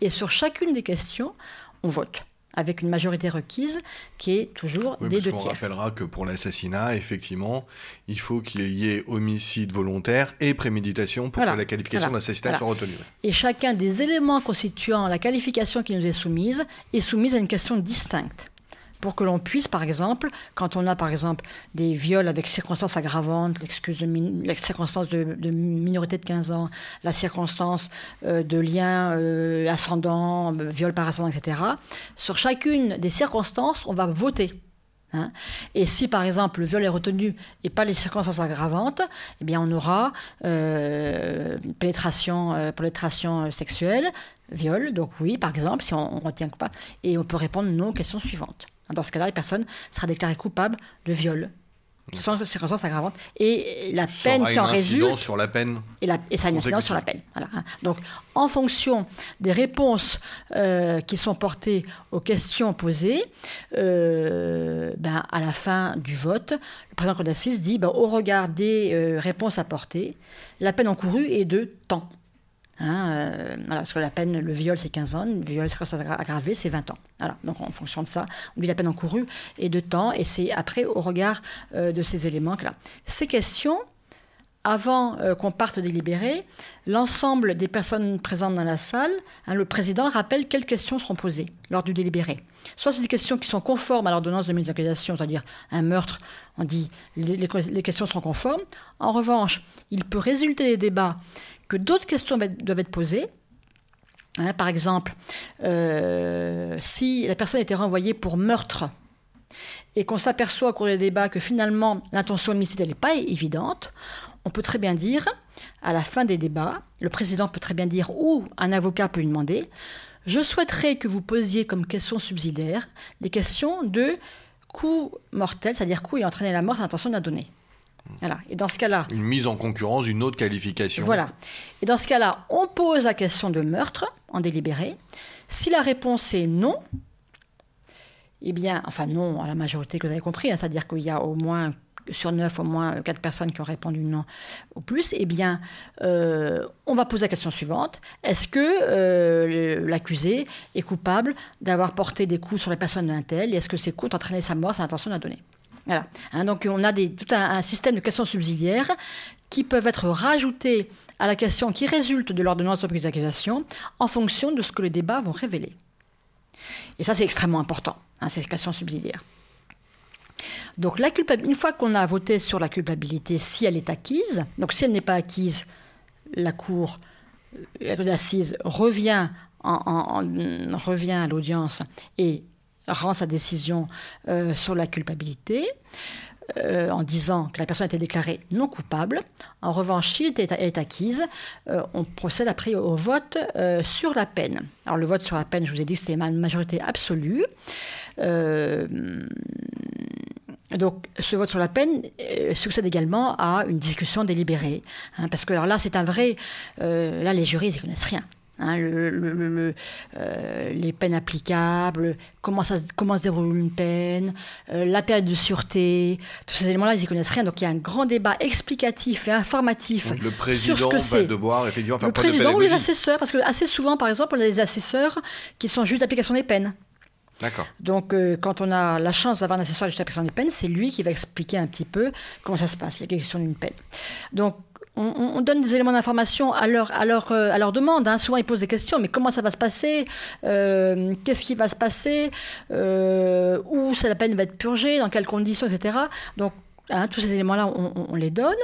Et sur chacune des questions, on vote avec une majorité requise qui est toujours des deux tiers. On rappellera que pour l'assassinat, effectivement, il faut qu'il y ait homicide volontaire et préméditation pour que la qualification d'assassinat soit retenue. Et chacun des éléments constituant la qualification qui nous est soumise est soumise à une question distincte pour que l'on puisse, par exemple, quand on a par exemple des viols avec circonstances aggravantes, l'excuse de la circonstance de, minorité de 15 ans, la circonstance euh, de lien euh, ascendant, euh, viol par ascendant, etc., sur chacune des circonstances, on va voter. Hein. et si par exemple le viol est retenu et pas les circonstances aggravantes, eh bien on aura pénétration, pénétration sexuelle, viol, donc oui par exemple si on, ne retient pas, et on peut répondre non aux questions suivantes. Dans ce cas-là, la personne sera déclarée coupable de viol sans circonstances aggravantes. Et la peine qui en résulte. sur la peine. Et, la, et ça a une incidence sur la peine. Voilà. Hein. Donc, en fonction des réponses euh, qui sont portées aux questions posées, euh, ben, à la fin du vote, le président de d'assises dit ben, au regard des euh, réponses apportées, la peine encourue est de temps. Hein, euh, parce que la peine, le viol, c'est 15 ans, le viol aggravé, c'est 20 ans. Voilà, donc en fonction de ça, on dit la peine encourue et de temps, et c'est après, au regard euh, de ces éléments, que là. Ces questions, avant euh, qu'on parte délibérer, l'ensemble des personnes présentes dans la salle, hein, le président rappelle quelles questions seront posées lors du délibéré. Soit c'est des questions qui sont conformes à l'ordonnance de mise d'accusation, c'est-à-dire un meurtre, on dit les, les, questions sont conformes. En revanche, il peut résulter des débats que d'autres questions doivent être posées. Hein, par exemple, euh, si la personne a été renvoyée pour meurtre et qu'on s'aperçoit au cours des débats que finalement l'intention homicide n'est pas évidente, on peut très bien dire, à la fin des débats, le président peut très bien dire, ou un avocat peut lui demander, je souhaiterais que vous posiez comme question subsidiaire les questions de coup mortel, c'est-à-dire coup ayant entraîné la mort l'intention de la donnée. Voilà. Et dans ce cas-là. Une mise en concurrence d'une autre qualification. Voilà. Et dans ce cas-là, on pose la question de meurtre en délibéré. Si la réponse est non, eh bien, enfin non, à la majorité que vous avez compris, hein, c'est-à-dire qu'il y a au moins sur neuf, au moins quatre personnes qui ont répondu non au plus, eh bien, euh, on va poser la question suivante. Est-ce que euh, l'accusé est coupable d'avoir porté des coups sur les personnes d'un tel et est-ce que ces coups ont entraîné sa mort sans intention de la donner? Voilà. Hein, donc on a tout un, système de questions subsidiaires qui peuvent être rajoutées à la question qui résulte de l'ordonnance d'accusation en fonction de ce que les débats vont révéler. Et ça, c'est extrêmement important, hein, ces questions subsidiaires. Donc la une fois qu'on a voté sur la culpabilité, si elle est acquise, donc si elle n'est pas acquise, la Cour euh, d'assises revient, revient à l'audience et rend sa décision euh, sur la culpabilité. euh, en disant que la personne a été déclarée non coupable. En revanche, si elle est acquise, euh, on procède après au vote sur la peine. Alors le vote sur la peine, je vous ai dit c'est une majorité absolue. donc, ce vote sur la peine succède également à une discussion délibérée. Hein, parce que alors là, c'est un vrai. là, les jurys, ils ne connaissent rien. Hein, le, euh, les peines applicables, comment, ça, comment se déroule une peine, euh, la période de sûreté, tous ces éléments-là, ils n'y connaissent rien. Donc il y a un grand débat explicatif et informatif le président sur ce que c'est. devoir effectivement faire Le président ou les assesseurs, parce que assez souvent, par exemple, on a des assesseurs qui sont juste d'application des peines. D'accord. Donc, euh, quand on a la chance d'avoir un assesseur de d'application des peines, c'est lui qui va expliquer un petit peu comment ça se passe, les questions d'une peine. Donc, on, donne des éléments d'information à leur, euh, demande. Hein. Souvent, ils posent des questions, mais comment ça va se passer? Euh, Qu'est-ce qui va se passer? Euh, Où ça, la peine va être purgée Dans quelles conditions, etc. Donc, Hein, tous ces éléments-là, on, les donne.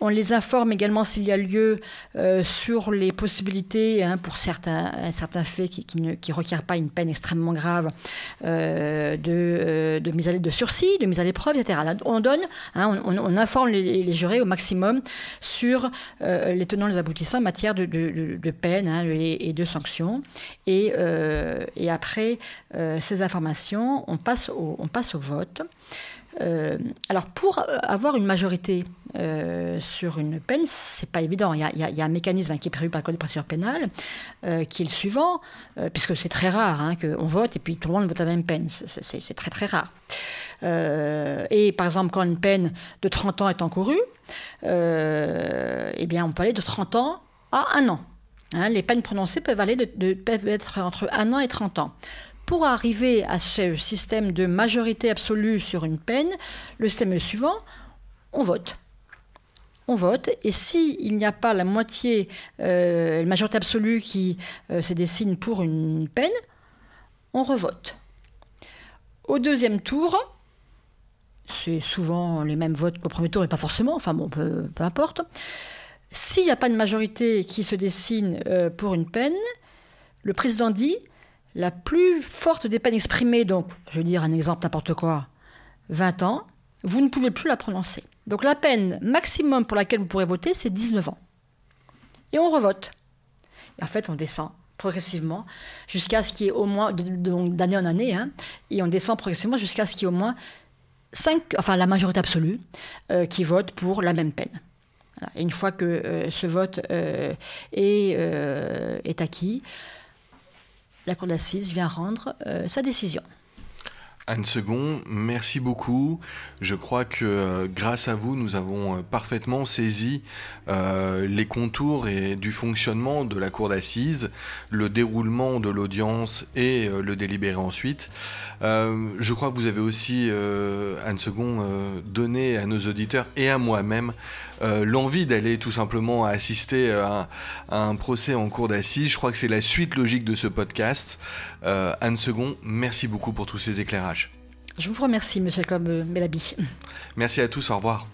On les informe également s'il y a lieu euh, sur les possibilités, hein, pour certains, certains faits qui, ne requièrent pas une peine extrêmement grave, euh, euh, de, mise à de sursis, de mise à l'épreuve, etc. on donne, hein, on, informe les, jurés au maximum sur les tenants et les aboutissants en matière de, de, peine et, de sanctions. Et, et après ces informations, on passe on passe au vote. Euh, alors, pour avoir une majorité euh, sur une peine, c'est pas évident. Il y, a, un mécanisme qui est prévu par le Code de procédure pénale, euh, qui est le suivant, puisque c'est très rare hein, qu'on vote et puis tout le monde vote la même peine. C'est très très rare. et par exemple, quand une peine de 30 ans est encourue, eh bien, on peut aller de 30 ans à 1 an. Hein, les peines prononcées peuvent, aller peuvent être entre 1 an et 30 ans pour arriver à ce système de majorité absolue sur une peine, le système suivant, on vote. On vote, et s'il n'y a pas la moitié, euh, la majorité absolue qui euh, se dessine pour une peine, on revote. Au deuxième tour, c'est souvent les mêmes votes qu'au premier tour, et pas forcément, enfin bon, peu, importe. S'il n'y a pas de majorité qui se dessine euh, pour une peine, le président dit la plus forte des peines exprimées, donc je vais dire un exemple n'importe quoi, 20 ans, vous ne pouvez plus la prononcer. Donc la peine maximum pour laquelle vous pourrez voter, c'est 19 ans. Et on revote. En fait, on descend progressivement jusqu'à ce qu'il y ait au moins, d'année en année, hein, et on descend progressivement jusqu'à ce qu'il y ait au moins 5, enfin la majorité absolue, euh, qui vote pour la même peine. Une fois que euh, ce vote euh, est acquis, la Cour d'assises vient rendre euh, sa décision. Anne Second, merci beaucoup. Je crois que euh, grâce à vous, nous avons euh, parfaitement saisi les contours et du fonctionnement de la cour d'assises, le déroulement de l'audience et le délibéré ensuite. je crois que vous avez aussi, Anne Second, donné à nos auditeurs et à moi-même euh, l'envie d'aller tout simplement assister à, un procès en cours d'assises. Je crois que c'est la suite logique de ce podcast. Euh, Anne Second, merci beaucoup pour tous ces éclairages. Je vous remercie, monsieur Jacob Melabi. Merci à tous, au revoir.